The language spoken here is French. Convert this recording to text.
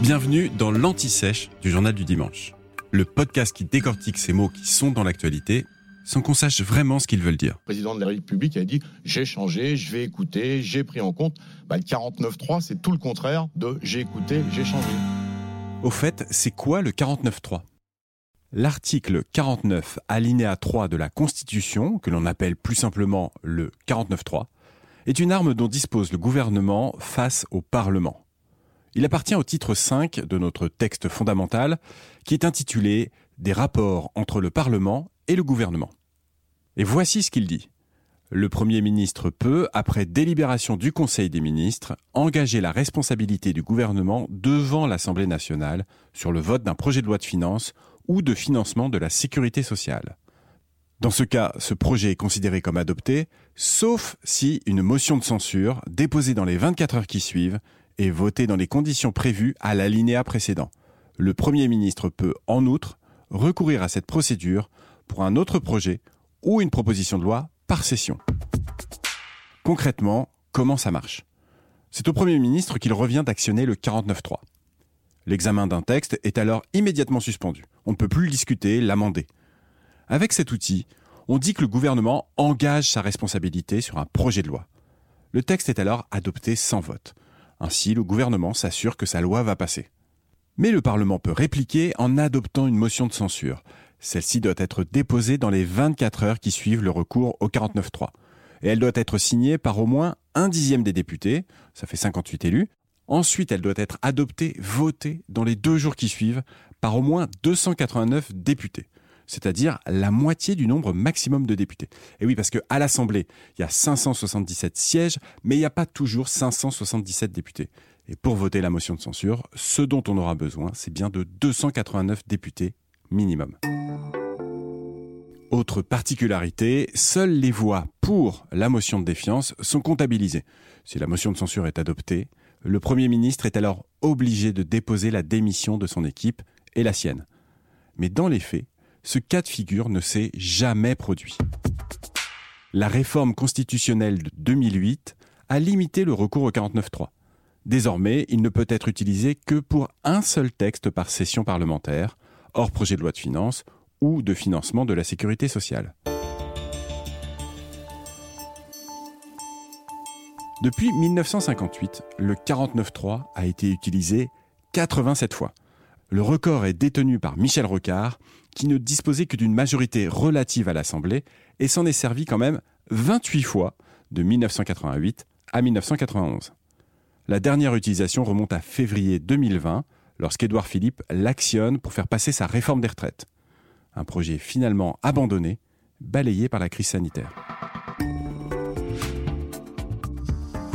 Bienvenue dans l'Anti-Sèche du Journal du Dimanche, le podcast qui décortique ces mots qui sont dans l'actualité sans qu'on sache vraiment ce qu'ils veulent dire. Le président de la République a dit j'ai changé, je vais écouter, j'ai pris en compte. Bah, le 49.3, c'est tout le contraire de j'ai écouté, j'ai changé. Au fait, c'est quoi le 49.3 L'article 49 alinéa 3 de la Constitution, que l'on appelle plus simplement le 49.3, est une arme dont dispose le gouvernement face au Parlement. Il appartient au titre 5 de notre texte fondamental qui est intitulé Des rapports entre le Parlement et le gouvernement. Et voici ce qu'il dit. Le Premier ministre peut, après délibération du Conseil des ministres, engager la responsabilité du gouvernement devant l'Assemblée nationale sur le vote d'un projet de loi de finances ou de financement de la sécurité sociale. Dans ce cas, ce projet est considéré comme adopté, sauf si une motion de censure, déposée dans les 24 heures qui suivent, est votée dans les conditions prévues à l'alinéa précédent. Le Premier ministre peut, en outre, recourir à cette procédure pour un autre projet ou une proposition de loi par session. Concrètement, comment ça marche? C'est au Premier ministre qu'il revient d'actionner le 49.3. L'examen d'un texte est alors immédiatement suspendu. On ne peut plus le discuter, l'amender. Avec cet outil, on dit que le gouvernement engage sa responsabilité sur un projet de loi. Le texte est alors adopté sans vote. Ainsi, le gouvernement s'assure que sa loi va passer. Mais le Parlement peut répliquer en adoptant une motion de censure. Celle-ci doit être déposée dans les 24 heures qui suivent le recours au 49.3. Et elle doit être signée par au moins un dixième des députés, ça fait 58 élus. Ensuite, elle doit être adoptée, votée dans les deux jours qui suivent par au moins 289 députés c'est-à-dire la moitié du nombre maximum de députés. Et oui, parce qu'à l'Assemblée, il y a 577 sièges, mais il n'y a pas toujours 577 députés. Et pour voter la motion de censure, ce dont on aura besoin, c'est bien de 289 députés minimum. Autre particularité, seules les voix pour la motion de défiance sont comptabilisées. Si la motion de censure est adoptée, le Premier ministre est alors obligé de déposer la démission de son équipe et la sienne. Mais dans les faits, ce cas de figure ne s'est jamais produit. La réforme constitutionnelle de 2008 a limité le recours au 49.3. Désormais, il ne peut être utilisé que pour un seul texte par session parlementaire, hors projet de loi de finances ou de financement de la sécurité sociale. Depuis 1958, le 49.3 a été utilisé 87 fois. Le record est détenu par Michel Rocard, qui ne disposait que d'une majorité relative à l'Assemblée et s'en est servi quand même 28 fois de 1988 à 1991. La dernière utilisation remonte à février 2020, lorsqu'Édouard Philippe l'actionne pour faire passer sa réforme des retraites. Un projet finalement abandonné, balayé par la crise sanitaire.